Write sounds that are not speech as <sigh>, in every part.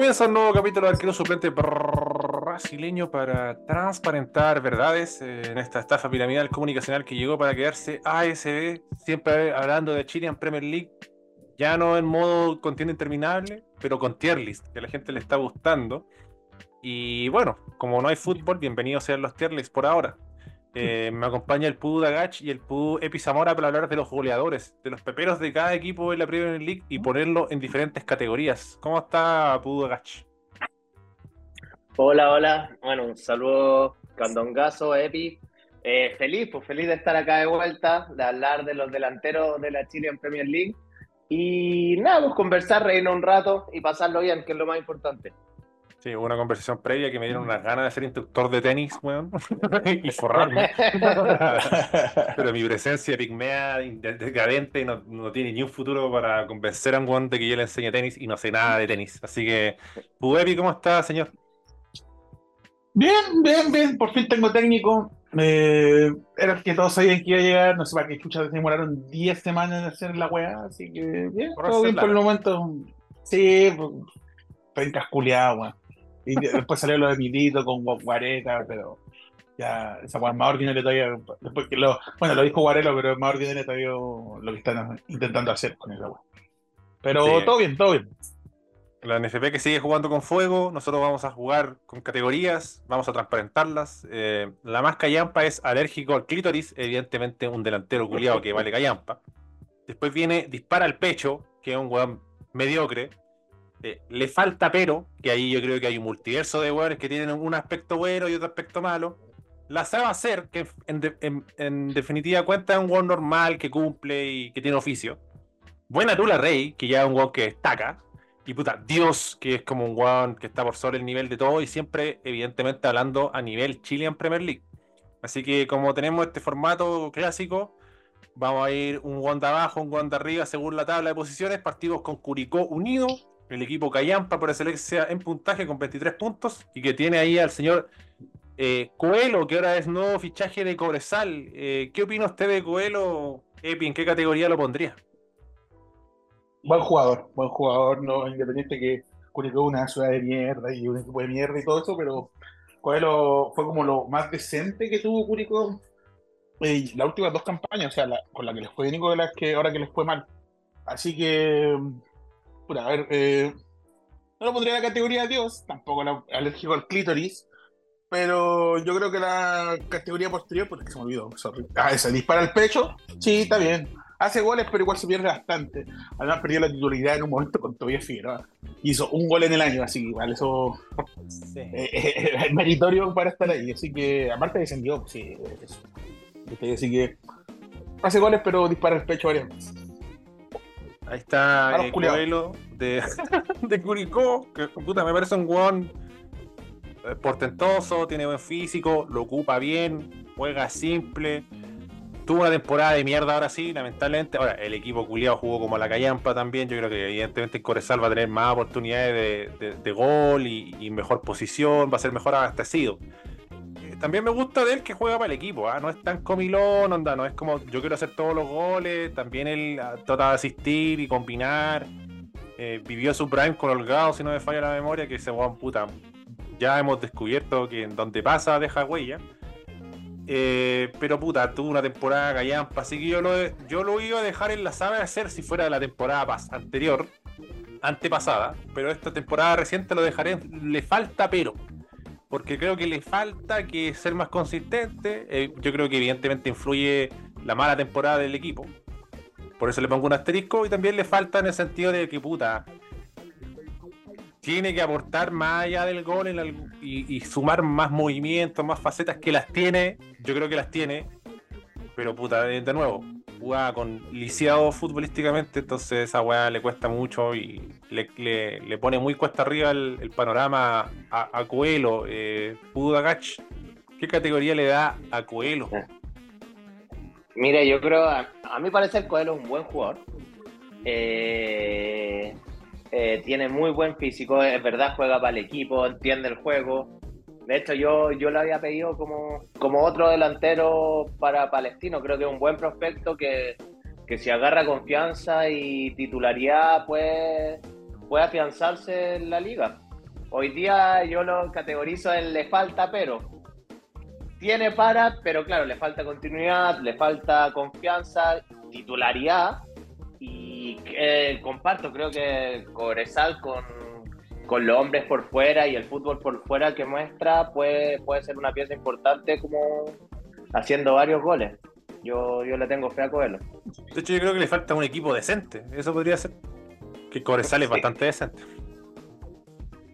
Comienza un nuevo capítulo de arquero suplente brasileño para transparentar verdades eh, en esta estafa piramidal comunicacional que llegó para quedarse ASB, siempre hablando de Chile en Premier League, ya no en modo contienda interminable, pero con tier list, que a la gente le está gustando. Y bueno, como no hay fútbol, bienvenidos sean los tier lists por ahora. Eh, me acompaña el Pudu Dagach y el Pudu Epizamora para hablar de los goleadores, de los peperos de cada equipo en la Premier League y ponerlo en diferentes categorías. ¿Cómo está Pudu Dagach? Hola, hola. Bueno, un saludo candongazo, Epi. Eh, feliz, pues feliz de estar acá de vuelta, de hablar de los delanteros de la Chile en Premier League. Y nada, pues conversar, reírnos un rato y pasarlo bien, que es lo más importante. Sí, hubo una conversación previa que me dieron unas ganas de ser instructor de tenis, weón, <laughs> y forrarme. <laughs> Pero mi presencia pigmea, decadente, no, no tiene ni un futuro para convencer a un weón de que yo le enseñe tenis y no sé nada de tenis. Así que, Puepi, ¿cómo está, señor? Bien, bien, bien. Por fin tengo técnico. Eh, era el que todos sabían que iba a llegar. No sé para qué chucha demoraron 10 semanas en hacer la weá. Así que bien, Por todo bien por el momento. Sí, pues, estoy encasculeado, weón. Y después salió lo de Milito con Gua- Guareca, pero ya esa es más ordinaria todavía. Después que lo, bueno, lo dijo Guarelo, pero es más ordinaria todavía lo que están intentando hacer con esa weá. Pero Sí. todo bien, todo bien. La NFP que sigue jugando con fuego, nosotros vamos a jugar con categorías, vamos a transparentarlas. Eh, la más callampa es alérgico al clítoris, evidentemente un delantero culiado que vale callampa. Después viene dispara al pecho, que es un weón mediocre. Eh, le falta pero, que ahí yo creo que hay un multiverso de weones que tienen un aspecto bueno y otro aspecto malo. La sabe hacer, que en, de- en- en definitiva cuenta es un weón normal que cumple y que tiene oficio. Buena Tula Rey, que ya es un weón que destaca. Y puta, Dios, que es como un weón que está por sobre el nivel de todo y siempre, evidentemente, hablando a nivel Chilean Premier League. Así que como tenemos este formato clásico, vamos a ir un de abajo, un de arriba según la tabla de posiciones. Partimos con Curicó unido, el equipo Callampa por excelencia en puntaje con 23 puntos y que tiene ahí al señor eh, Coelho, que ahora es nuevo fichaje de Cobresal. Eh, ¿Qué opina usted de Coelho, Epi? ¿En qué categoría lo pondría? Buen jugador, buen jugador, no independiente que Curicó una ciudad de mierda y un equipo de mierda y todo eso, pero Coelho fue como lo más decente que tuvo Curicó eh, las últimas dos campañas, o sea, la- con la que les fue bien y con las que ahora que les fue mal. Así que, pura, a ver, eh, no lo pondría en la categoría de Dios, tampoco la- alérgico al clítoris, pero yo creo que la categoría posterior, porque se me olvidó, sorry. Ah, esa, dispara al pecho, sí, está bien. Hace goles, pero igual se pierde bastante. Además, perdió la titularidad en un momento con Tobias Figueroa. Hizo un gol en el año, así que igual eso eh, eh, es meritorio para estar ahí. Así que, aparte descendió, sí. Así que hace goles, pero dispara el pecho varias veces. Ahí está los eh. Coelho de, <laughs> de Curicó, que puta, me parece un guón eh, portentoso, tiene buen físico, lo ocupa bien, juega simple. Tuvo una temporada de mierda ahora sí, lamentablemente. Ahora, el equipo culiado jugó como la callampa también. Yo creo que evidentemente el Corezal va a tener más oportunidades de, de- de gol y, y mejor posición, va a ser mejor abastecido. También me gusta de él que juega para el equipo, ¿ah? no es tan comilón, onda, no es como yo quiero hacer todos los goles, también él ah, trata de asistir y combinar. Eh, vivió su prime con Holgado, si no me falla la memoria, que ese weón puta. Ya hemos descubierto que en donde pasa deja huella. Eh, pero puta, tuvo una temporada callampa, así que yo lo, yo lo iba a dejar en la sabe hacer si fuera de la temporada anterior, antepasada, pero esta temporada reciente lo dejaré, le falta pero, porque creo que le falta que ser más consistente, eh, yo creo que evidentemente influye la mala temporada del equipo, por eso le pongo un asterisco y también le falta en el sentido de que puta, tiene que aportar más allá del gol y, y sumar más movimientos, más facetas que las tiene. Yo creo que las tiene. Pero puta, de nuevo, jugaba con lisiado futbolísticamente, entonces esa weá le cuesta mucho y le, le- le pone muy cuesta arriba el, panorama a, a Coelho. Eh, Budagach, ¿qué categoría le da a Coelho? Mire, yo creo, a, a mi parecer, Coelho es un buen jugador. Eh, eh, tiene muy buen físico, es verdad, juega para el equipo, entiende el juego. De hecho, yo, yo lo había pedido como, como otro delantero para Palestino. Creo que es un buen prospecto que, que si agarra confianza y titularidad puede, puede afianzarse en la liga. hoy día yo lo categorizo en le falta, pero tiene para, pero claro, le falta continuidad, le falta confianza, titularidad. Y eh, comparto, creo que Cobresal con, con los hombres por fuera y el fútbol por fuera que muestra puede, puede ser una pieza importante como haciendo varios goles. Yo, yo le tengo fe a Coelho. De hecho, yo creo que le falta un equipo decente. Eso podría ser. Que Cobresal es Sí. bastante decente.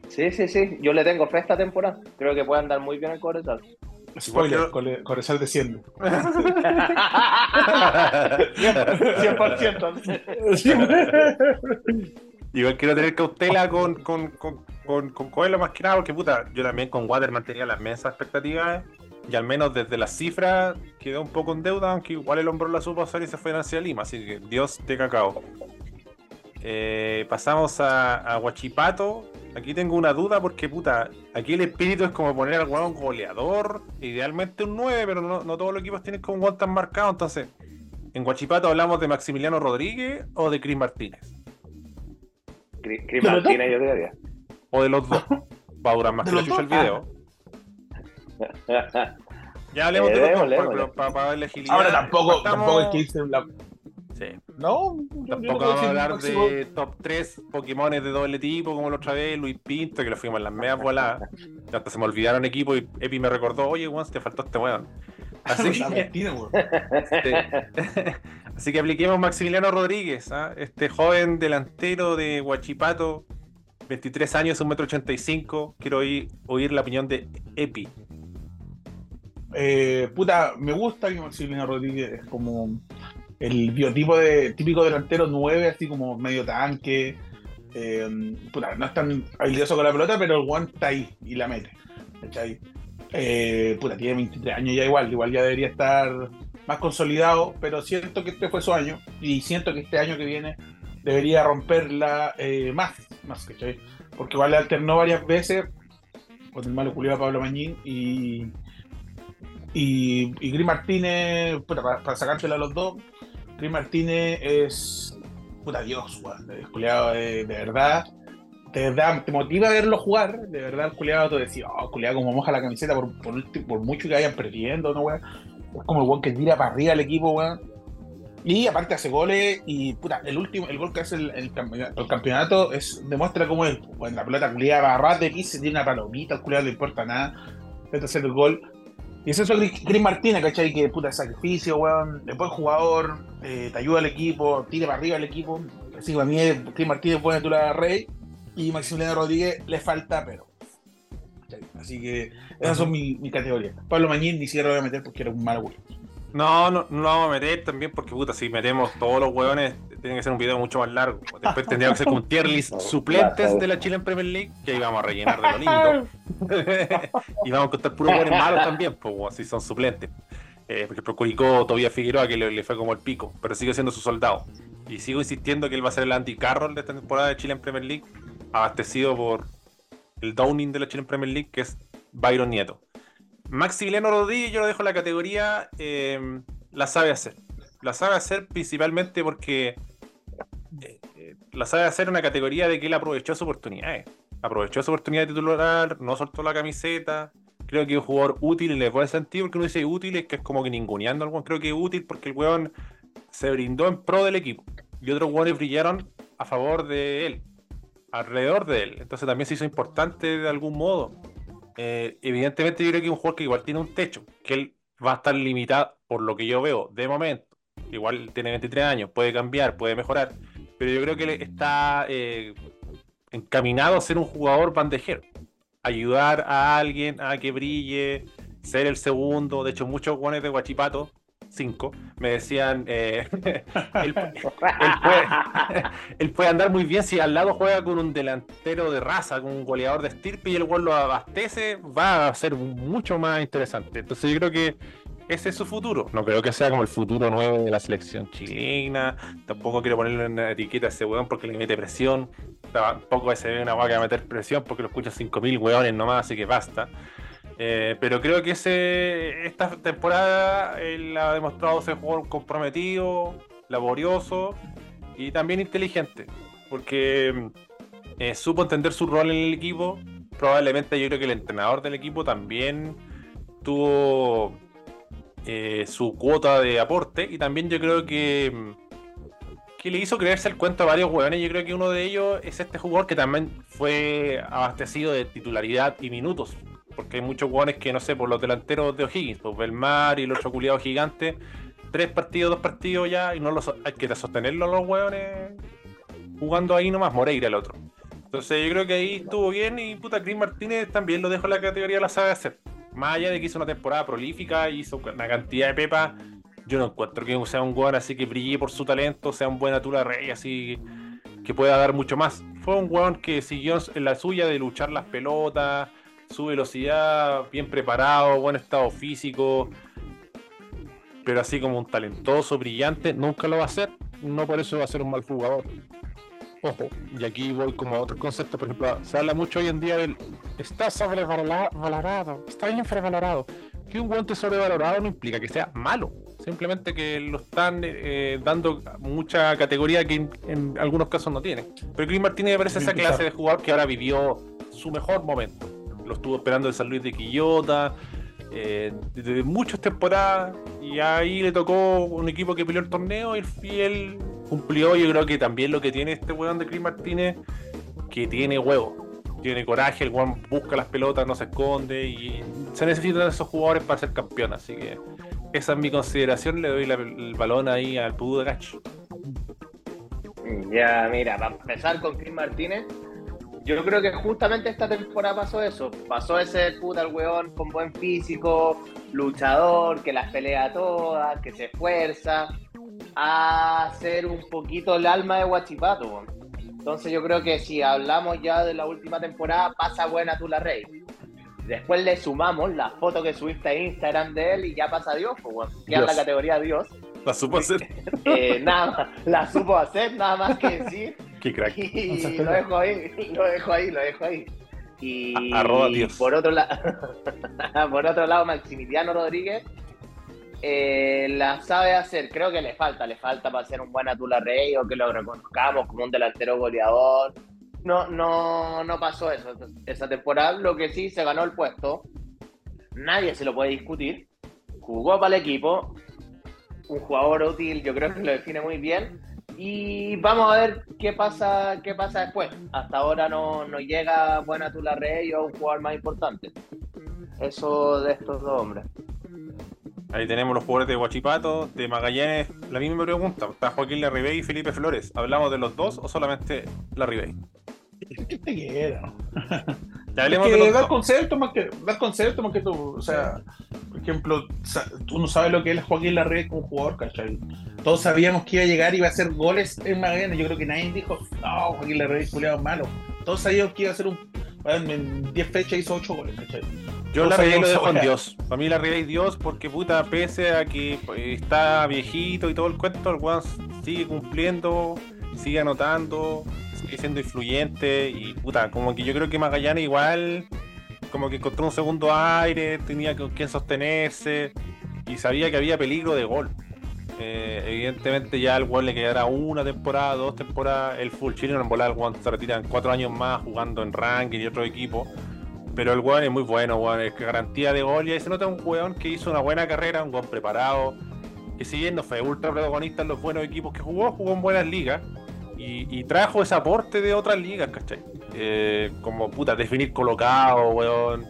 Sí, sí, sí. Yo le tengo fe esta temporada. Creo que puede andar muy bien el Cobresal. Spoiler, Igual Corezal desciende. <laughs> <laughs> <laughs> 100%. Igual quiero tener cautela con, con, con, con, con Coelho más que nada, porque puta, yo también con Water tenía las mesas expectativas y al menos desde las cifras quedó un poco en deuda, aunque igual el hombro la supo hacer y se fue hacia Lima, así que Dios de cacao. Eh, pasamos a, a Huachipato. Aquí tengo una duda porque, puta, aquí el espíritu es como poner al hueón goleador, idealmente un 9, pero no, no todos los equipos tienen como un hueón tan marcado. Entonces, ¿en Huachipato hablamos de Maximiliano Rodríguez o de Cris Martínez? Los Martínez, yo diría. O de los dos. Va a durar más que la chucha el video. Ya hablemos Eh, de los dos, para. Ahora tampoco, tampoco hay que en la. Sí. No, yo- Tampoco vamos a hablar máximo- de top 3 Pokémones de doble tipo, como la otra vez, Luis Pinto, que lo fuimos en las medias voladas. <laughs> Hasta se me olvidaron equipos y Epi me recordó, oye, weón, te faltó este weón. Que, sí. <laughs> Así que apliquemos Maximiliano Rodríguez, ¿ah? este joven delantero de Huachipato, 23 años, 1,85m. Quiero oír, oír la opinión de Epi. Eh, puta, me gusta que Maximiliano Rodríguez es como el biotipo de típico delantero 9, así como medio tanque. eh, puta, no es tan habilidoso con la pelota, pero el one está ahí y la mete. ¿cachai? Eh, puta, tiene 23 años ya igual, igual ya debería estar más consolidado, pero siento que este fue su año y siento que este año que viene debería romperla eh, más, más, ¿cachai? Porque igual le alternó varias veces con el malo culiado Pablo Mañín y, y, y Gris Martínez, para, para sacársela a los dos, Gris Martínez es puta Dios, weón, es culiado de, de verdad. De verdad, te motiva a verlo jugar, de verdad el culiado te decía, oh, culiado como moja la camiseta por, mucho que vayan perdiendo, ¿no, weón? Es como el weón que tira para arriba al equipo, weón. Y aparte hace goles y puta, el último, el gol que hace el, el campeonato, el es, demuestra cómo es, weón, la pelota culiada va a ras de piso, tiene una palomita, al culiado no le importa nada, intenta hacer el gol. Y es eso Gris Martínez, ¿cachai? Que puta sacrificio, weón, es buen jugador, eh, te ayuda al equipo, tira para arriba al equipo. Así que para mí Gris Martínez buena titular rey y Maximiliano Rodríguez le falta, pero. ¿cachai? Así que esas son mi, mi categoría. Pablo Mañín ni siquiera lo voy a meter porque era un mal güey. No, no, no lo vamos a meter también porque, puta, si metemos todos los hueones, tiene que ser un video mucho más largo. Después tendría que ser con tier list <laughs> suplentes de la Chile en Premier League, que ahí vamos a rellenar de lo lindo. <laughs> y vamos a contar puros hueones malos también, pues, si son suplentes. Eh, porque por Curicó todavía Figueroa, que le, le fue como el pico, pero sigue siendo su soldado. Y sigo insistiendo que él va a ser el Andy Carroll de esta temporada de Chile en Premier League, abastecido por el Downing de la Chile en Premier League, que es Byron Nieto. Maximiliano Rodríguez, yo lo dejo en la categoría eh, la sabe hacer. La sabe hacer principalmente porque eh, la sabe hacer una categoría de que él aprovechó su oportunidad. Aprovechó su oportunidad de titular, no soltó la camiseta. Creo que es un jugador útil en el buen sentido, porque uno dice útil es que es como que ninguneando al weón. Creo que es útil porque el weón se brindó en pro del equipo. Y otros weones brillaron a favor de él, alrededor de él. Entonces también se hizo importante de algún modo. Eh, evidentemente yo creo que es un jugador que igual tiene un techo, que él va a estar limitado por lo que yo veo de momento. Igual tiene 23 años, puede cambiar, puede mejorar, pero yo creo que está eh, encaminado a ser un jugador bandejero. Ayudar a alguien a que brille, ser el segundo. De hecho, muchos guanes de Guachipato, 5, me decían, eh, <laughs> él, él puede, <laughs> él puede andar muy bien si al lado juega con un delantero de raza, con un goleador de estirpe y el gol lo abastece, va a ser mucho más interesante. Entonces yo creo que ese es su futuro. No creo que sea como el futuro nuevo de la selección chilena. Tampoco quiero ponerle una etiqueta a ese weón porque le mete presión. Tampoco se ve una weá que va a meter presión porque lo escuchan 5.000 weones nomás, así que basta. Eh, pero creo que esta temporada él ha demostrado ser jugador comprometido, laborioso y también inteligente. Porque eh, supo entender su rol en el equipo, probablemente yo creo que el entrenador del equipo también tuvo eh, su cuota de aporte y también yo creo que que le hizo creerse el cuento a varios hueones. Yo creo que uno de ellos es este jugador que también fue abastecido de titularidad y minutos. Porque hay muchos hueones que, no sé, por los delanteros de O'Higgins, pues Belmar y el otro culiado gigante, tres partidos, dos partidos ya, y no los hay que sostenerlo los hueones jugando ahí nomás, Moreira el otro. Entonces yo creo que ahí estuvo bien y puta, Chris Martínez también lo dejó en la categoría la sabe hacer. Más allá de que hizo una temporada prolífica, hizo una cantidad de pepas yo no encuentro que sea un weón así que brille por su talento, sea un buen Atula Rey, así que pueda dar mucho más. Fue un weón que siguió en la suya de luchar las pelotas, su velocidad, bien preparado, buen estado físico, pero así como un talentoso, brillante, nunca lo va a hacer. No por eso va a ser un mal jugador. Ojo, <laughs> y aquí voy como a otro concepto, por ejemplo, se habla mucho hoy en día del está sobrevalorado, está bien sobrevalorado. Que un guante sobrevalorado no implica que sea malo Simplemente que lo están eh, dando mucha categoría que en, algunos casos no tiene. Pero Chris Martínez me parece esa clase de jugador que ahora vivió su mejor momento. Lo estuvo esperando el San Luis de Quillota, eh, desde muchas temporadas, y ahí le tocó un equipo que peleó el torneo y él cumplió. Yo creo que también lo que tiene este weón de Chris Martínez, que tiene huevo tiene coraje, el weón busca las pelotas, no se esconde y se necesitan esos jugadores para ser campeón, así que esa es mi consideración, le doy el balón ahí al Pudu de Gacho. Ya, mira, para empezar con Chris Martínez, yo creo que justamente esta temporada pasó eso. Pasó ese puta al weón con buen físico, luchador, que las pelea todas, que se esfuerza, a ser un poquito el alma de Guachipato. Entonces yo creo que si hablamos ya de la última temporada, pasa buena tú la rey. Después le sumamos la foto que subiste a Instagram de él y ya pasa Dios, pues, queda la categoría Dios. La supo hacer. <laughs> Eh, nada, la supo hacer, nada más que decir. <laughs> Qué crack. Y lo dejo ahí, lo dejo ahí, lo dejo ahí. Y Arroba Dios. por otro lado, <laughs> por otro lado, Maximiliano Rodríguez eh, la sabe hacer. Creo que le falta, le falta para ser un buen Atula Rey o que lo reconozcamos como un delantero goleador no, no, no pasó eso esa temporada. Lo que sí se ganó el puesto, nadie se lo puede discutir. Jugó para el equipo, un jugador útil, yo creo que lo define muy bien. Y vamos a ver qué pasa, qué pasa después. Hasta ahora no, no llega Buena Tula Rey o un jugador más importante. Eso de estos dos hombres. Ahí tenemos los jugadores de Guachipato, de Magallanes. La misma pregunta, ¿está Joaquín Larribey y Felipe Flores? ¿Hablamos de los dos o solamente Larribey? ¿Qué te quiero? que dar concepto más que dar concepto más que tú. O sea, por ejemplo, tú no sabes lo que es Joaquín Larrey como jugador, ¿cachai? Todos sabíamos que iba a llegar y iba a hacer goles en Magallanes. Yo creo que nadie dijo, no, Joaquín Larrey es malo. Todos sabíamos que iba a hacer un. En 10 fechas hizo 8 goles, ¿cachai? Yo la Ribey lo dejo en Dios. Para mí la Ribey Dios porque puta, pese a que pues, está viejito y todo el cuento, el weón sigue cumpliendo, sigue anotando, sigue siendo influyente y puta, como que yo creo que Magallanes igual como que encontró un segundo aire, tenía con quién sostenerse y sabía que había peligro de gol. Eh, evidentemente ya al Juan le quedará una temporada, dos temporadas, el full chino en volar el se retira en cuatro años más jugando en ranking y otro equipo. Pero el weón es muy bueno, weón, es garantía de gol y ahí se nota un weón que hizo una buena carrera, un weón preparado, que si bien no fue ultra protagonista en los buenos equipos que jugó, jugó en buenas ligas y, trajo ese aporte de otras ligas, ¿cachai? Eh, como puta, definir colocado, weón.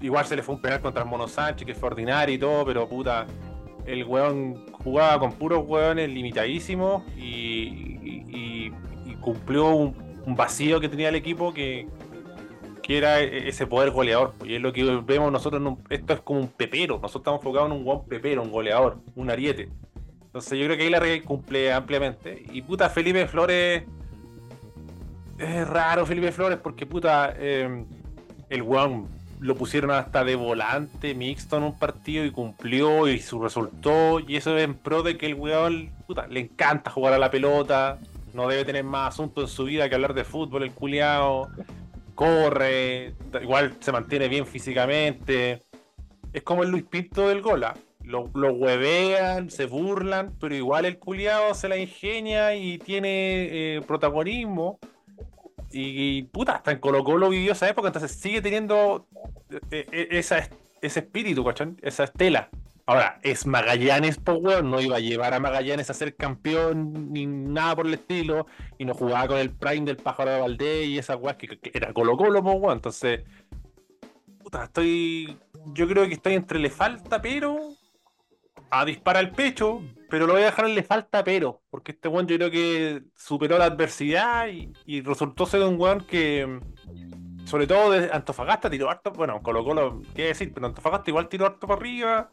Igual se le fue un penal contra el Mono Sánchez, que fue ordinario y todo, pero puta, el weón jugaba con puros weones limitadísimos y, cumplió un, vacío que tenía el equipo que, era e, ese poder goleador. Y es lo que vemos nosotros, esto es como un pepero, nosotros estamos enfocados en un buen pepero, un goleador, un ariete. Entonces yo creo que ahí la Rey cumple ampliamente. Y puta, Felipe Flores. Es raro Felipe Flores porque puta. Em, el weón lo pusieron hasta de volante mixto en un partido y cumplió y su resultó. Y eso es en pro de que el weón puta, le encanta jugar a la pelota. No debe tener más asunto en su vida que hablar de fútbol, el culiao. Corre, igual se mantiene bien físicamente. Es como el Luis Pinto del Gola lo, lo, huevean, se burlan, pero igual el culiado se la ingenia y tiene eh, protagonismo. Y, puta, hasta en Colo Colo vivió esa época, entonces sigue teniendo eh, eh, esa, ese espíritu. Esa estela. Ahora, es Magallanes, pues, weón, no iba a llevar a Magallanes a ser campeón ni nada por el estilo, y no jugaba con el Prime del pájaro de Valdés y esas weas que, era Colo Colo, pues, weón. Entonces, puta, estoy. Yo creo que estoy entre le falta, pero. A disparar el pecho, pero lo voy a dejar le falta, pero. Porque este weón yo creo que superó la adversidad y, y resultó ser un weón que sobre todo de Antofagasta tiró harto, bueno, Colo Colo, qué decir, pero Antofagasta igual tiró harto para arriba.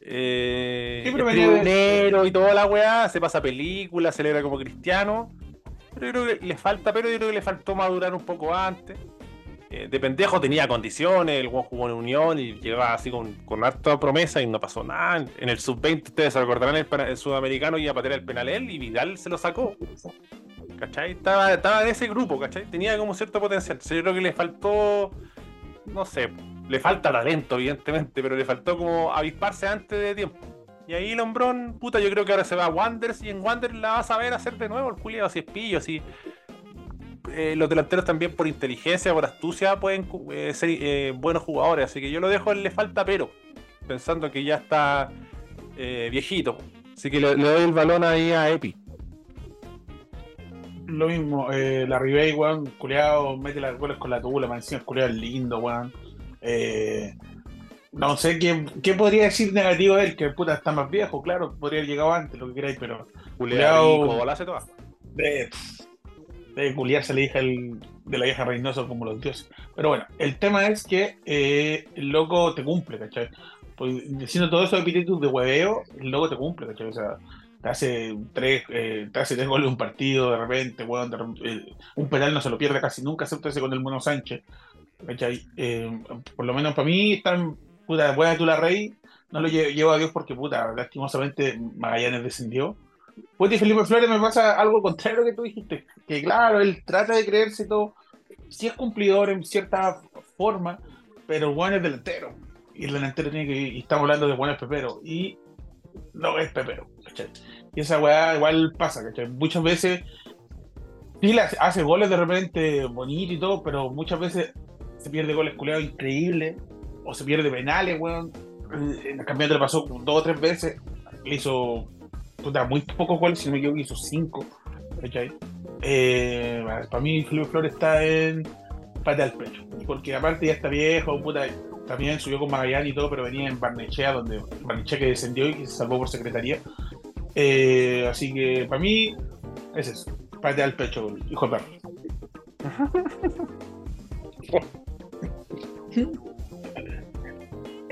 Eh, el y toda la weá, se pasa película, celebra como cristiano. Pero yo creo que le falta, pero yo creo que le faltó madurar un poco antes. Eh, de pendejo tenía condiciones, el jugó en Unión y llegaba así con, con harta promesa y no pasó nada. En el sub-20, ustedes se recordarán, el, sudamericano iba a patear el penal él y Vidal se lo sacó. ¿Cachai? Estaba, estaba en ese grupo, ¿cachai? Tenía como cierto potencial. yo creo que le faltó, no sé, le falta talento, evidentemente, pero le faltó como avisparse antes de tiempo. Y ahí Lombrón, puta, yo creo que ahora se va a Wanderers y en Wanderers la vas a ver hacer de nuevo el Julio así es así. Eh, los delanteros también por inteligencia, por astucia pueden eh, ser eh, buenos jugadores, así que yo lo dejo en le falta pero, pensando que ya está viejito. Así que le, doy el balón ahí a Epi. Lo mismo, la Ribey, weón, culeado, mete las goles con la tubula, me encima culeado lindo, weón. Eh, no sé ¿qué, qué, podría decir negativo de él, que puta está más viejo, claro, podría haber llegado antes, lo que queráis, pero. Culeado. De, de culiarse la hija de la vieja Reynoso como los dioses. Pero bueno, el tema es que eh, el loco te cumple, ¿cachai? Pues, diciendo todo eso de epítetos de hueveo, el loco te cumple, ¿cachai? O sea, te hace tres, eh, te hace tres goles un partido, de repente, bueno, un penal no se lo pierde casi nunca, excepto ese con el Mono Sánchez. Eh, por lo menos para mí, están, puta, buena tú la rey, no lo llevo, a Dios porque, puta, lastimosamente Magallanes descendió. Pues de Felipe Flores me pasa algo contrario que tú dijiste, que claro, él trata de creerse todo, sí es cumplidor en cierta forma, pero bueno es delantero. Y el delantero tiene que, y estamos hablando de buenos pepero, y no es pepero, Y esa weá igual pasa, Muchas veces sí hace goles de repente bonito y todo, pero muchas veces se pierde goles culeados increíbles, o se pierde penales, weón. En el campeonato le pasó dos o tres veces, le hizo puta, muy pocos goles, si no me equivoco, hizo cinco. Eh, para mí, Felipe Flores está en pata al pecho, porque aparte ya está viejo, puta, también subió con Magallanes y todo, pero venía en Barnechea, donde Barnechea que descendió y se salvó por secretaría. Eh, así que para mí es eso, pata al pecho, hijo de perro. <laughs>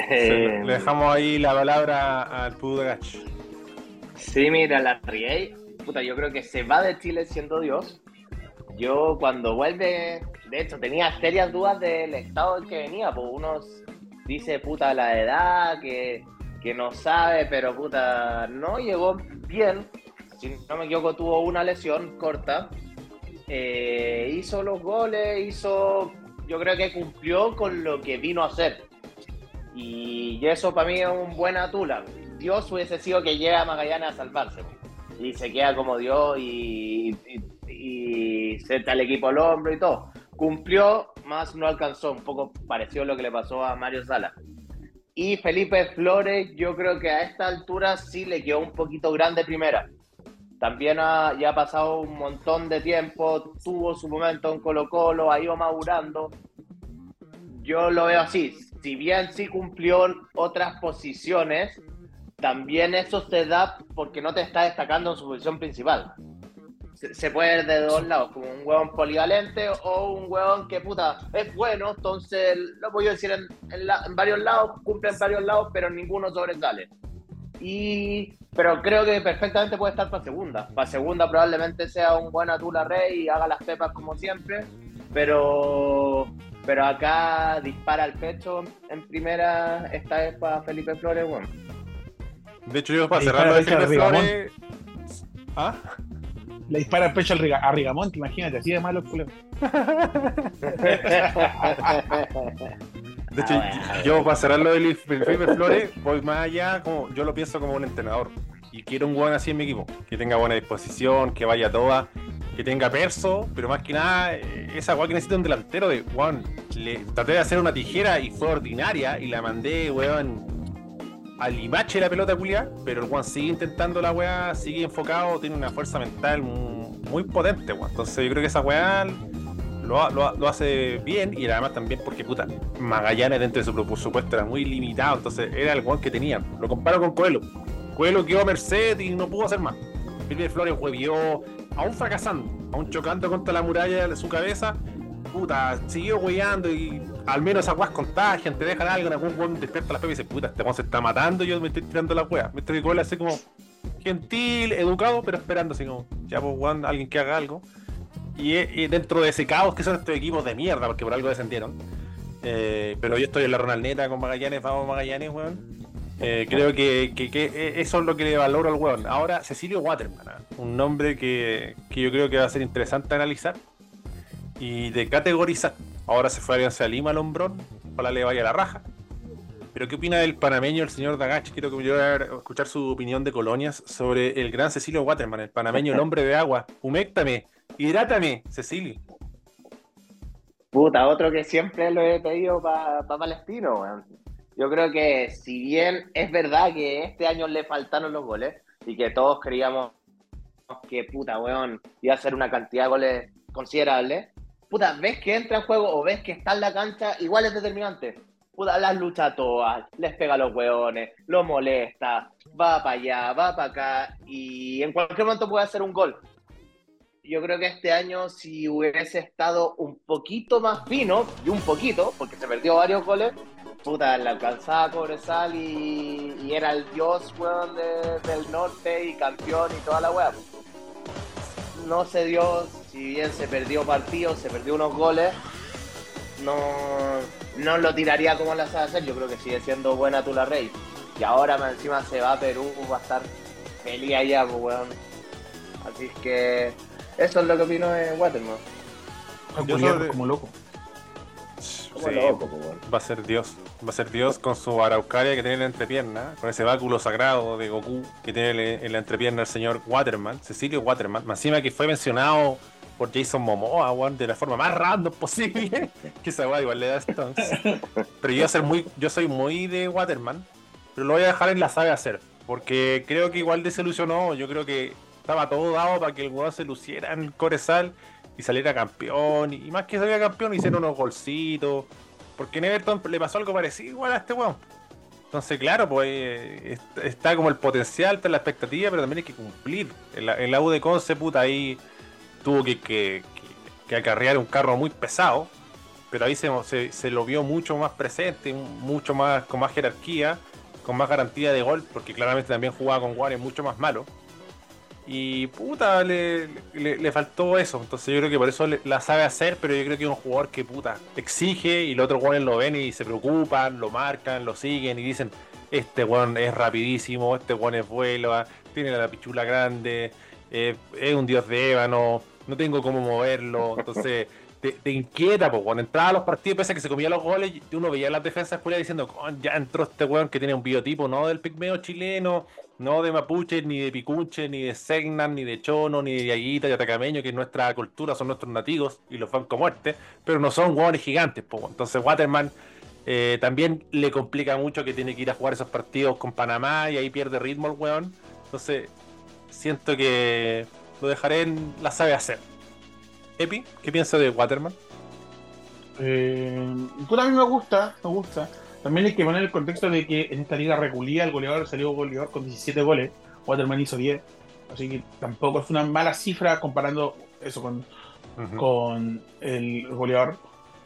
le dejamos ahí la palabra al Pudagach. Sí, mira, la Riey, puta, yo creo que se va de Chile siendo Dios. Yo cuando vuelve, de hecho, tenía serias dudas del estado en que venía, pues uno dice, puta, la edad, que, que no sabe, pero puta, no llegó bien. Si no me equivoco, tuvo una lesión corta. Eh, hizo los goles, hizo yo creo que cumplió con lo que vino a hacer. Y eso para mí es un buen atula. Dios hubiese sido que llega a Magallanes a salvarse. Y se queda como Dios y, y, se está el equipo al hombro y todo. Cumplió, más no alcanzó. Un poco pareció lo que le pasó a Mario Sala. Y Felipe Flores, yo creo que a esta altura sí le quedó un poquito grande primera también ya ha pasado un montón de tiempo, tuvo su momento en Colo Colo, ha ido madurando. Yo lo veo así, si bien sí cumplió otras posiciones, también eso se da porque no te está destacando en su posición principal. Se, puede ver de dos lados, como un hueón polivalente o un hueón que puta es bueno, entonces lo voy a decir en, varios lados, cumple en varios lados, pero ninguno sobresale. Y pero creo que perfectamente puede estar para segunda. Para segunda probablemente sea un buen Atula Rey y haga las pepas como siempre, pero, pero acá dispara al pecho en primera, esta vez para Felipe Flores, bueno. De hecho, yo para cerrar de Felipe Flores... ¿Ah? Le dispara al pecho a Rigamonte, imagínate, así de malo el De hecho, ah, yo para cerrar lo de Felipe Flores, voy más allá, como, yo lo pienso como un entrenador. Y quiero un buen así en mi equipo, que tenga buena disposición, que vaya toda. que tenga perso, pero más que nada, eh, esa weá que necesita un delantero de, weón, le traté de hacer una tijera y fue ordinaria y la mandé, weón, al limache la pelota culia, pero el weón sigue intentando la weá, sigue enfocado, tiene una fuerza mental muy, potente, weón. Entonces yo creo que esa weá lo, hace bien y además también porque puta, Magallanes dentro de su presupuesto era muy limitado, entonces era el weón que tenían. Lo comparo con Coelho. Coelho quedó a merced y no pudo hacer más. Felipe Flores huevió, aún fracasando, aún chocando contra la muralla de su cabeza, puta, siguió hueveando y al menos esas weas contagian, te dejan algo, algún weón despierta la fe y dice, puta, este weón se está matando, yo me estoy tirando la wea. Mientras que Coelho hace como gentil, educado, pero esperando así como, ya pues weón, alguien que haga algo. Y, y, dentro de ese caos que son estos equipos de mierda, porque por algo descendieron. Eh, pero yo estoy en la Ronaldeta con Magallanes, vamos Magallanes, weón. Eh, creo que, que, eso es lo que le valoro al weón. Ahora, Cecilio Waterman, ¿eh? un nombre que, que, yo creo que va a ser interesante analizar y de categorizar. Ahora se fue a Alianza Lima al hombrón, ojalá le vaya a la raja. Pero ¿qué opina del panameño, el señor Dagach? Quiero que me escuchar su opinión de colonias sobre el gran Cecilio Waterman, el panameño, el hombre de agua. Huméctame, hidrátame, Cecilio. Puta, otro que siempre lo he pedido para pa Palestino, weón. Yo creo que si bien es verdad que este año le faltaron los goles y que todos creíamos que puta, weón, iba a ser una cantidad de goles considerable, puta, ves que entra en juego o ves que está en la cancha, igual es determinante. Puta, las lucha todas, les pega los weones, lo molesta, va para allá, va para acá y en cualquier momento puede hacer un gol. Yo creo que este año si hubiese estado un poquito más fino, y un poquito, porque se perdió varios goles, puta, la alcanzaba Cobresal y, y era el dios, weón, de, del norte y campeón y toda la weá. No se dio, si bien se perdió partidos, se perdió unos goles, no, no lo tiraría como la sabe hacer. Yo creo que sigue siendo buena Tula Rey. Y ahora más encima se va a Perú, va a estar feliz allá, pues, weón. Así que eso es lo que opino de Waterman. Yo sobre... como loco. Sí, loco, va a ser Dios. Va a ser Dios con su araucaria que tiene en la entrepierna, con ese báculo sagrado de Goku que tiene en la entrepierna el señor Waterman, Cecilio Waterman. Más encima que fue mencionado por Jason Momoa, weón, de la forma más random posible. <laughs> que esa weá igual le da Stones. Pero yo, ser muy, yo soy muy de Waterman, pero lo voy a dejar en la saga hacer. Porque creo que igual desilusionó. Yo creo que estaba todo dado para que el weón se luciera en Corezal y saliera campeón. Y más que saliera campeón, hicieron unos golcitos. Porque en Everton le pasó algo parecido igual a este weón. Entonces, claro, pues está como el potencial, está la expectativa, pero también hay que cumplir. En la, en la U de Conce, puta, ahí tuvo que, que, que, acarrear un carro muy pesado. Pero ahí se, se, se, lo vio mucho más presente, mucho más con más jerarquía, con más garantía de gol, porque claramente también jugaba con Juárez mucho más malo. Y puta, le, le, le, faltó eso. Entonces yo creo que por eso le, la sabe hacer, pero yo creo que es un jugador que puta exige y los otros jugadores lo ven y se preocupan, lo marcan, lo siguen y dicen, este weón es rapidísimo, este weón es vuelo, tiene la pichula grande, eh, es un dios de ébano, no tengo cómo moverlo. Entonces <laughs> te, inquieta, pues cuando entraba a los partidos, pese a que se comía los goles, uno veía las defensas culiadas diciendo, ya entró este weón que tiene un biotipo, no del pigmeo chileno, no de mapuche, ni de picunche, ni de segnan, ni de chono, ni de yaguita, de atacameño, que es nuestra cultura, son nuestros nativos y los banco muerte, pero no son hueones gigantes. pues Entonces Waterman eh, también le complica mucho que tiene que ir a jugar esos partidos con Panamá y ahí pierde ritmo el weón. Entonces siento que lo dejaré en la sabe hacer. Epi, ¿qué piensas de Waterman? Eh, pues a mí me gusta, me gusta. También hay que poner el contexto de que en esta liga regulía el goleador salió goleador con 17 goles, Waterman hizo 10, así que tampoco es una mala cifra comparando eso con, uh -huh. con el goleador.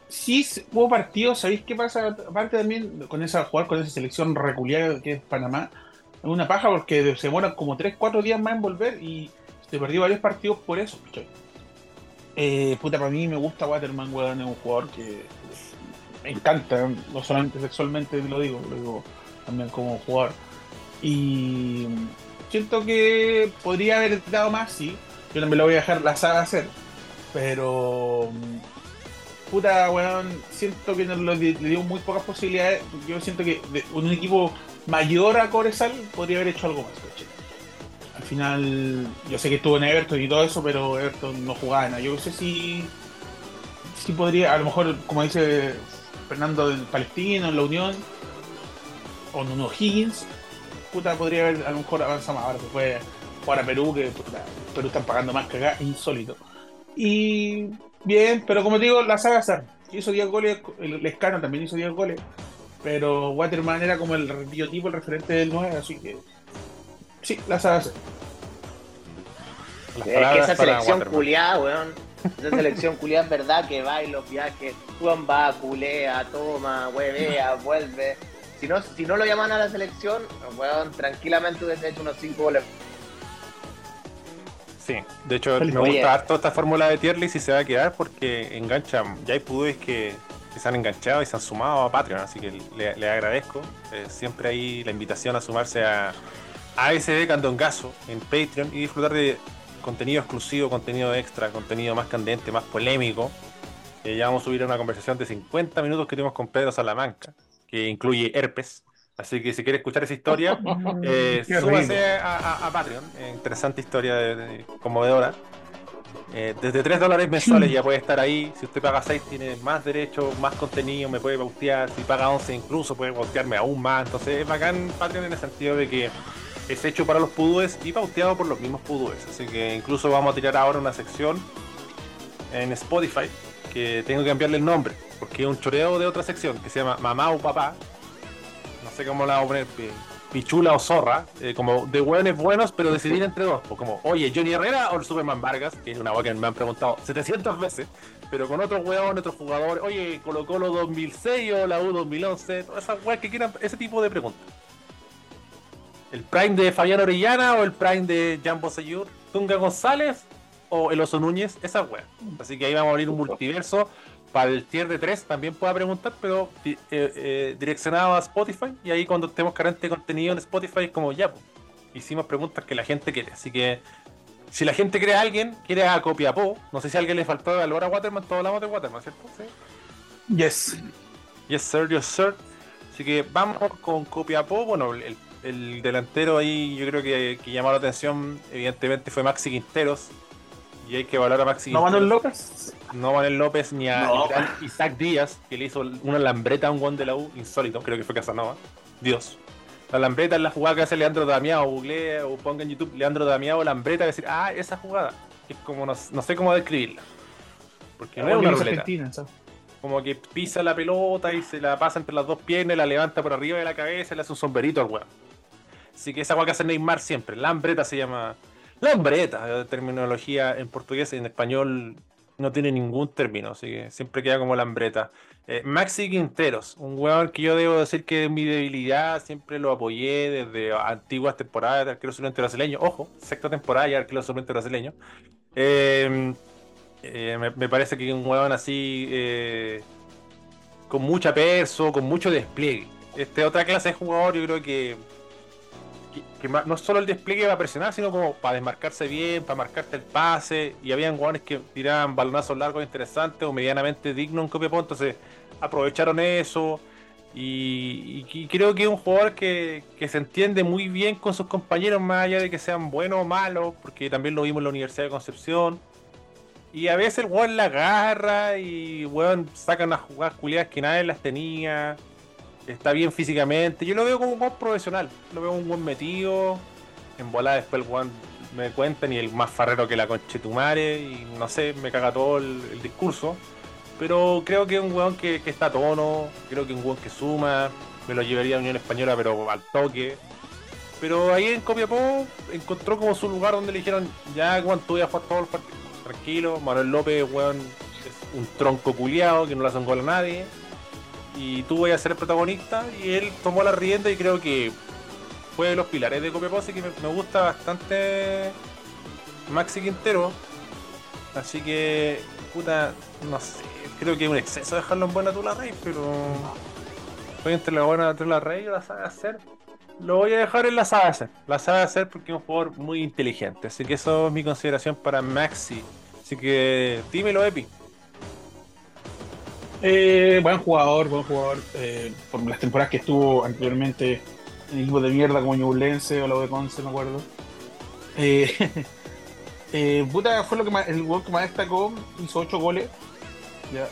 Sí hubo partidos, ¿sabéis qué pasa? Aparte también con esa jugar con esa selección reculiada que es Panamá, es una paja porque se demoran como 3-4 días más en volver y se perdió varios partidos por eso. Eh, puta, para mí me gusta Waterman, weón, es un jugador que me encanta, no solamente sexualmente lo digo, lo digo también como jugador. Y siento que podría haber dado más, sí. Yo también lo voy a dejar la saga hacer. Pero puta weón, siento que le, dio muy pocas posibilidades. Yo siento que un equipo mayor a Coresal podría haber hecho algo más, coche. Al final, yo sé que estuvo en Everton y todo eso, pero Everton no jugaba nada. Yo no sé si, si podría, a lo mejor, como dice Fernando del Palestino, en la Unión, o Nuno Higgins, puta, podría haber a lo mejor avanzado más. Ahora se fue jugar a Perú, que Perú están pagando más que acá, insólito. Y bien, pero como digo, la saga hizo 10 goles, el Escano también hizo 10 goles, pero Waterman era como el biotipo, el referente del 9, así que sí, la saga. Es que esa selección culiada, weón. Esa selección culiada es verdad que va en los viajes. Juan va, culea, toma, huevea, vuelve. Si no, si no lo llaman a la selección, weón, tranquilamente hubiese hecho unos 5 goles. Sí, de hecho me gusta harto esta fórmula de tier list y se va a quedar porque engancha, ya hay pudúes que, que se han enganchado y se han sumado a Patreon, así que le, agradezco. Eh, siempre ahí la invitación a sumarse a ASD Candongazo en Patreon y disfrutar de contenido exclusivo, contenido extra, contenido más candente, más polémico. Eh, ya vamos a subir a una conversación de 50 minutos que tuvimos con Pedro Salamanca, que incluye herpes. Así que si quiere escuchar esa historia, <laughs> eh, súbase a, Patreon. Eh, interesante historia de, conmovedora. Eh, desde 3 dólares mensuales ya puede estar ahí. Si usted paga 6 tiene más derechos, más contenido, me puede bautear. Si paga 11 incluso puede bautearme aún más. Entonces es bacán Patreon en el sentido de que es hecho para los pudúes y bauteado por los mismos pudúes. Así que incluso vamos a tirar ahora una sección en Spotify que tengo que cambiarle el nombre porque es un choreo de otra sección que se llama Mamá o Papá no sé cómo la vamos poner, pichula o zorra, eh, como de hueones buenos, pero decidir entre dos. O como, oye, Johnny Herrera o el Superman Vargas, que es una hueá que me han preguntado 700 veces, pero con otros hueones, otros jugadores, oye, Colo Colo 2006 o la U 2011, todas esas que quieran, ese tipo de preguntas. ¿El prime de Fabián Orellana o el prime de Jan Bosellur? ¿Tunga González o el Oso Núñez? Esas weas. Así que ahí vamos a abrir un multiverso para el tier de 3 también pueda preguntar, pero eh, eh, direccionado a Spotify. Y ahí cuando estemos carentes de contenido en Spotify es como ya, hicimos preguntas que la gente quiere. Así que si la gente cree a alguien, quiere a Copiapó. No sé si a alguien le faltó evaluar a Waterman, todos hablamos de Waterman, ¿cierto? ¿Sí? Yes. Yes, sir, yes, sir. Así que vamos con Copiapó. Bueno, el, delantero ahí yo creo que, que llamó la atención, evidentemente, fue Maxi Quinteros y hay que valorar a Maxi. ¿No Manuel López? No Manuel López ni a Isaac Díaz, que le hizo una lambreta a un guan de la U, insólito, creo que fue Casanova. Dios. La lambreta es la jugada que hace Leandro Damiao, google o ponga en YouTube Leandro Damiao lambreta decir, ah, esa jugada. Es como, no, sé cómo describirla. Porque no es una ruleta. Como que pisa la pelota y se la pasa entre las dos piernas, la levanta por arriba de la cabeza y le hace un sombrerito al weón. Así que esa jugada que hace Neymar siempre. Lambreta se llama Lambreta, terminología en portugués en español no tiene ningún término, así que siempre queda como lambreta. Eh, Maxi Quinteros, un weón que yo debo decir que es mi debilidad, siempre lo apoyé desde antiguas temporadas de arquero suplente brasileño. Ojo, sexta temporada y arquero suplente brasileño. Em, eh, me, parece que un weón así eh, con mucha peso, con mucho despliegue. Este otra clase de jugador, yo creo que que, no solo el despliegue va a presionar, sino como para desmarcarse bien, para marcarte el pase. Y habían jugadores que tiraban balonazos largos interesantes o medianamente dignos en Copiapó, entonces aprovecharon eso. Y, creo que es un jugador que, se entiende muy bien con sus compañeros, más allá de que sean buenos o malos, porque también lo vimos en la Universidad de Concepción. Y a veces el weón la agarra y weón saca unas jugadas culiadas que nadie las tenía está bien físicamente. Yo lo veo como un buen profesional. Lo veo un buen metido. En volada después el buen me cuentan y el más farrero que la conchetumare. Y no sé, me caga todo el, discurso. Pero creo que es un weón que, está a tono. Creo que es un weón que suma. Me lo llevaría a Unión Española, pero al toque. Pero ahí en Copiapó encontró como su lugar donde le dijeron, ya cuando tú a jugar todos. Tranquilo, Manuel López, weón, es un tronco culiado que no le hace un gol a nadie y tú voy a ser el protagonista y él tomó la rienda y creo que fue de los pilares de Copiapó, así que me, gusta bastante Maxi Quintero. Así que, puta, no sé, creo que es un exceso dejarlo en buena Tula Rey, pero fue entre la buena Tula Rey y la sabe hacer. Lo voy a dejar en la sabe hacer, la sabe hacer porque es un jugador muy inteligente, así que eso es mi consideración para Maxi. Así que dímelo, Epi. Eh, buen jugador, buen jugador. Eh, por las temporadas que estuvo anteriormente en equipos de mierda como Ñublense o la de Conce, me acuerdo. <laughs> Eh, puta, fue lo que más, el gol que más destacó, hizo ocho goles. Ya,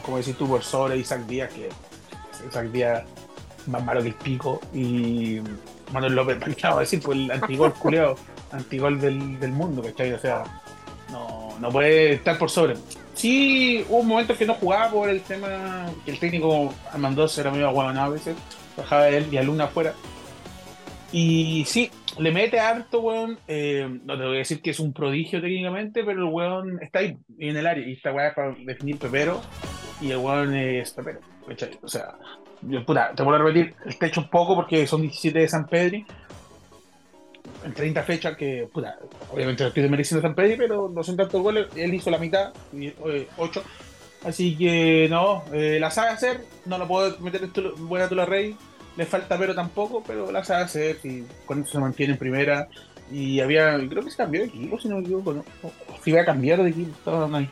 como decís tú, por sobre Isaac Díaz, que Isaac Díaz más malo que el pico. Y Manuel López, <laughs> ¿qué a decir? Pues el antigol culeado, antigol del, del mundo, ¿cachai? O sea, no, no puede estar por sobre. Sí, hubo momentos que no jugaba por el tema que el técnico Armandoz era medio aguadonado a veces, bajaba él y a Luna afuera. Y sí, le mete harto, weón. Eh, no te voy a decir que es un prodigio técnicamente, pero el weón está ahí en el área. Y esta weá es para definir pepero. Y el weón es pepero. O sea, yo, puta, te vuelvo a repetir, el techo un poco porque son 17 de San Pedri. En 30 fechas que, puta, obviamente lo estoy mereciendo San Pedri, pero no son tantos goles. Él hizo la mitad, 8. Así que no, eh, la sabe hacer. No lo puedo meter en tu, buena Tula Rey le falta pero tampoco, pero la sabe hacer y con eso se mantiene en primera. Y había, creo que se cambió de equipo, si no me equivoco, ¿no? O si iba a cambiar de equipo, estaban ahí.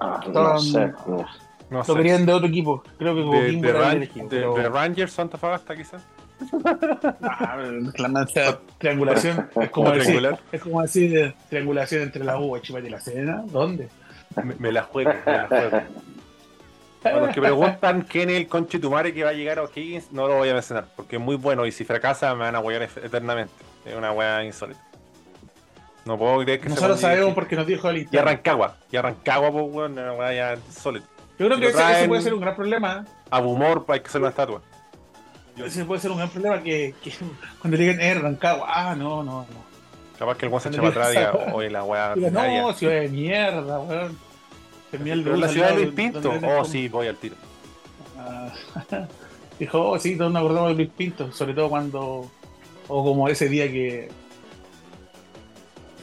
Ah, no sé. No, lo sé. querían de otro equipo, creo que de, de, Ran equipo, de, pero... de Rangers Santa Fagasta quizás. Ah, la triangulación <laughs> es como, decir, es como decir triangulación entre la U, Chivas y la Serena. ¿Dónde? Me, me, la juego, me la juego. Para los que preguntan quién es el conche Tumare que va a llegar a O'Higgins, no lo voy a mencionar, porque es muy bueno y si fracasa me van a huear eternamente. Es una wea insólita. No puedo creer que Nosotros sabemos porque nos dijo el Y Arrancagua, y Arrancagua, pues weón, una wea ya insólita. Yo creo que ese, puede ser un gran problema. A Bumor hay que hacer una estatua. Ese puede ser un gran problema que, que <laughs> cuando digan eh, Arrancagua, ah, no, no, no. Capaz que el weón se eche para atrás y diga, <laughs> oye, la wea. no, ciudad de mierda, weón. Pero la ciudad de Luis Pinto. Oh, sí, voy al tiro. Ah, <laughs> dijo, oh, sí, todos nos acordamos de Luis Pinto, sobre todo cuando. O como ese día que.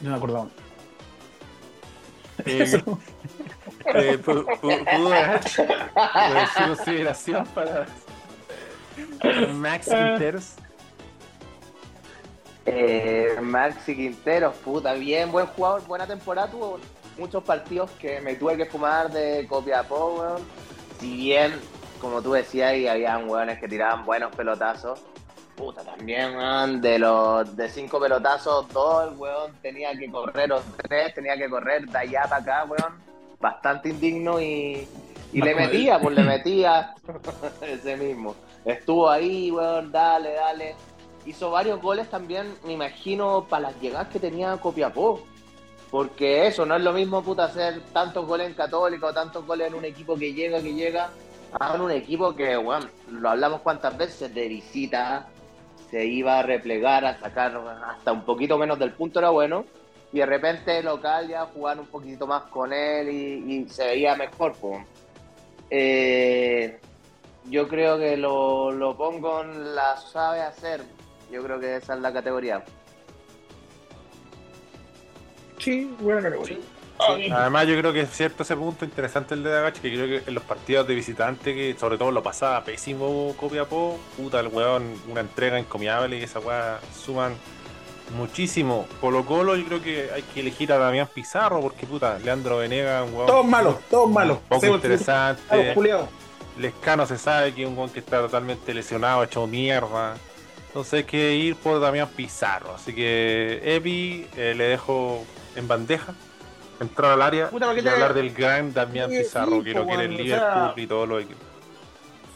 No me acordaba. Eh, eh, ¿Pudo dar consideración para Max Quinteros? Eh, Maxi Quinteros, puta, bien, buen jugador, buena temporada tuvo muchos partidos que me tuve que fumar de copia weón. Si bien, como tú decías, y habían weones que tiraban buenos pelotazos. Puta, también, weón, de los de cinco pelotazos, dos, el weón tenía que correr, o tres tenía que correr de allá para acá, weón. Bastante indigno y, y le metía, pues le <laughs> metía <laughs> ese mismo. Estuvo ahí, weón, dale, dale. Hizo varios goles también, me imagino, para las llegadas que tenía Copiapó. Porque eso, no es lo mismo, puta, hacer tantos goles en Católica o tantos goles en un equipo que llega, que llega, a un equipo que, bueno, lo hablamos cuántas veces, de visita, se iba a replegar, a sacar hasta un poquito menos del punto, era bueno, y de repente local ya jugar un poquito más con él y, se veía mejor, pues. Yo creo que lo, lo pongo en la sabe hacer, yo creo que esa es la categoría. Sí, buena categoría. Además, yo creo que es cierto ese punto interesante el de Dagachi, que creo que en los partidos de visitante, que sobre todo lo pasaba pésimo Copiapó, puta, el weón, una entrega encomiable y esa weá suman muchísimo. Colo Colo, yo creo que hay que elegir a Damián Pizarro, porque puta, Leandro Venega, un weón. Todos malos, todos malos. Poco interesante. Lescano se sabe que es un weón que está totalmente lesionado, hecho mierda. Entonces hay que ir por Damián Pizarro. Así que Epi eh, le dejo en bandeja, entrar al área y hablar del gran Damián Pizarro, que lo quiere el Liverpool y todos los equipos.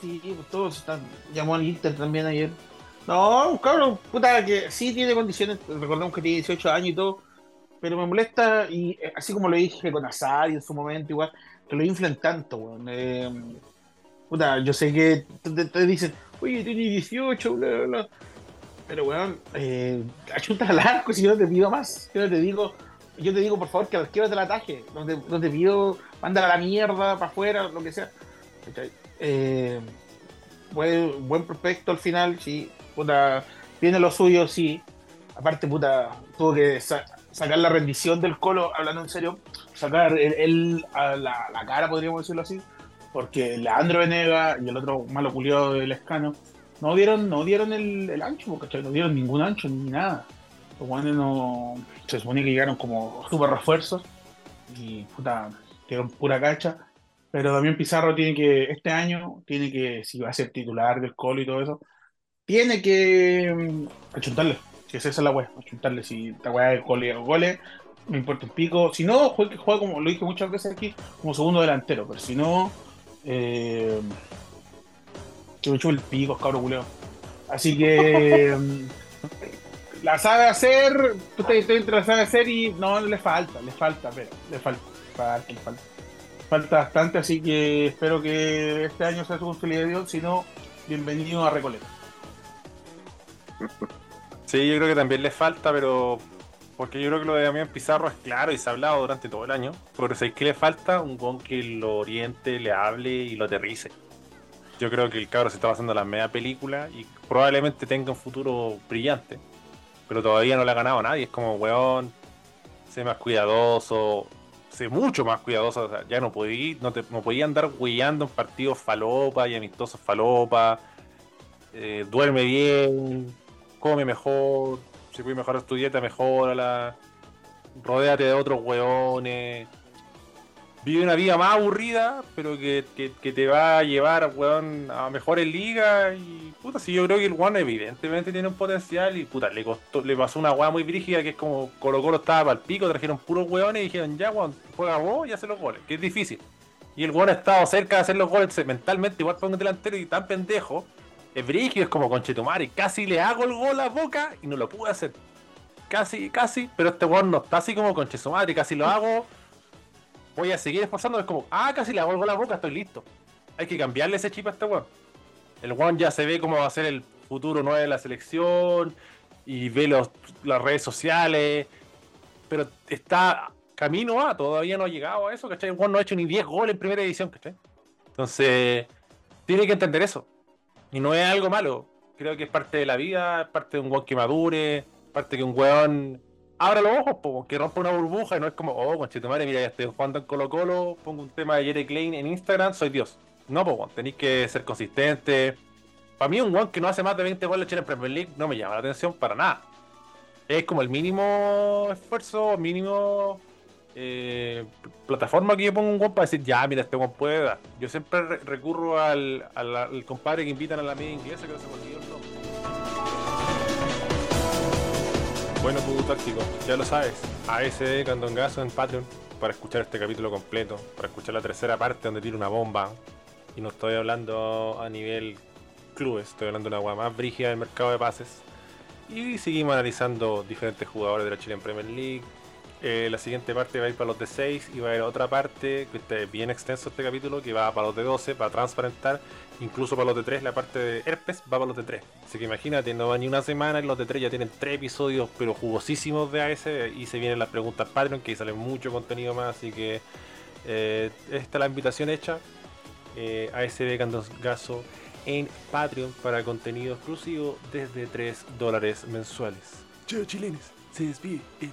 Sí, pues todos están. Llamó al Inter también ayer. No, cabrón, puta, que sí tiene condiciones. Recordemos que tiene 18 años y todo. Pero me molesta, y eh, así como lo dije con y en su momento, igual, que lo inflen tanto, weón. Eh, puta, yo sé que te, te, dicen, oye, tiene 18, bla, bla, bla. Pero, weón, eh, achuta al arco si yo no te pido más. Yo te digo, yo te digo, por favor, que al arquero te la ataje. No te, no pido, mándala a la mierda, para afuera, lo que sea. Eh, buen, buen prospecto al final, sí. Puta, tiene lo suyo, sí. Aparte, puta, tuvo que sacar la rendición del colo, hablando en serio, sacar él, a la, la, cara, podríamos decirlo así, porque Leandro Venega y el otro malo culiado del escano no dieron, no dieron el, ancho, ¿cachai? No dieron ningún ancho ni nada. Los guanes no. Se supone que llegaron como super refuerzos y puta, dieron pura cacha. Pero también Pizarro tiene que, este año, tiene que, si va a ser titular del Colo y todo eso, tiene que mm, achuntarle. Que es esa la weá, achuntarle si esta weá de goles o goles, me importa un pico. Si no, que juega como lo dije muchas veces aquí, como segundo delantero, pero si no, eh, que me chupo el pico, cabrón culeo. Así que mm, la sabe hacer, tú te, te, la sabe hacer y no le falta, le falta, pero le falta, le falta, le falta. Falta bastante, así que espero que este año sea su consolidación, si no, bienvenido a Recoleta. Sí, yo creo que también le falta, pero porque yo creo que lo de Damián Pizarro es claro y se ha hablado durante todo el año. Pero sé que le falta un con que lo oriente, le hable y lo aterrice. Yo creo que el cabro se está pasando la media película y probablemente tenga un futuro brillante. Pero todavía no le ha ganado a nadie. Es como, weón, sé más cuidadoso, sé mucho más cuidadoso. O sea, ya no podía, no, te, podía andar huellando en partidos falopa y amistosos falopa. Eh, duerme bien, come mejor, si puedes mejorar tu dieta, mejórala. Rodéate de otros weones. Vive una vida más aburrida, pero que, que, te va a llevar, weón, a mejores ligas. Y puta, si yo creo que el weón evidentemente tiene un potencial. Y puta, le costó, le pasó una weá muy brígida que es como Colo Colo estaba para el pico, trajeron puros weones y dijeron, ya weón, juega vos y hace los goles, que es difícil. Y el weón ha estado cerca de hacer los goles mentalmente, igual para un delantero y tan pendejo. Es brígido, es como conchetumare. Casi le hago el gol a boca y no lo pude hacer. Casi, casi, pero este weón no está así como conchetumare, casi lo hago. Voy a seguir esforzándome, es como, ah, casi le hago el gol a boca, estoy listo. Hay que cambiarle ese chip a este weón. El weón ya se ve cómo va a ser el futuro 9 de la selección y ve los, las redes sociales, pero está camino a, todavía no ha llegado a eso, ¿cachai? El weón no ha hecho ni 10 goles en primera edición, ¿cachai? Entonces, tiene que entender eso. Y no es algo malo. Creo que es parte de la vida, es parte de un weón que madure, parte de que un weón abra los ojos, po, que rompa una burbuja y no es como, oh, conchito madre, mira, ya estoy jugando en Colo Colo, pongo un tema de Jerry Klein en Instagram, soy Dios. No, weón, tenéis que ser consistente. Para mí, un weón que no hace más de 20 goles en Premier League no me llama la atención para nada. Es como el mínimo esfuerzo, mínimo eh, plataforma que yo pongo un weón para decir, ya, mira, este weón puede dar. Yo siempre re recurro al, al, compadre que invitan a la media inglesa, que no se me olvidó el. Bueno, Pudu Táctico, ya lo sabes, ASD Candongazo en Patreon para escuchar este capítulo completo, para escuchar la tercera parte donde tira una bomba. Y no estoy hablando a nivel clubes, estoy hablando de una agua más brígida del mercado de pases. Y seguimos analizando diferentes jugadores de la Chilean Premier League. Eh, la siguiente parte va a ir para los de 6 y va a haber otra parte, que es bien extenso este capítulo, que va para los de 12, para transparentar, incluso para los de 3, la parte de herpes va para los de 3. Así que imagínate, no va ni una semana y los de 3 ya tienen 3 episodios, pero jugosísimos de AS, y se vienen las preguntas Patreon, que sale mucho contenido más, así que eh, esta es la invitación hecha. Eh, ASB Candongazo en Patreon para contenido exclusivo desde 3 dólares mensuales. Chao chilenes, se despide el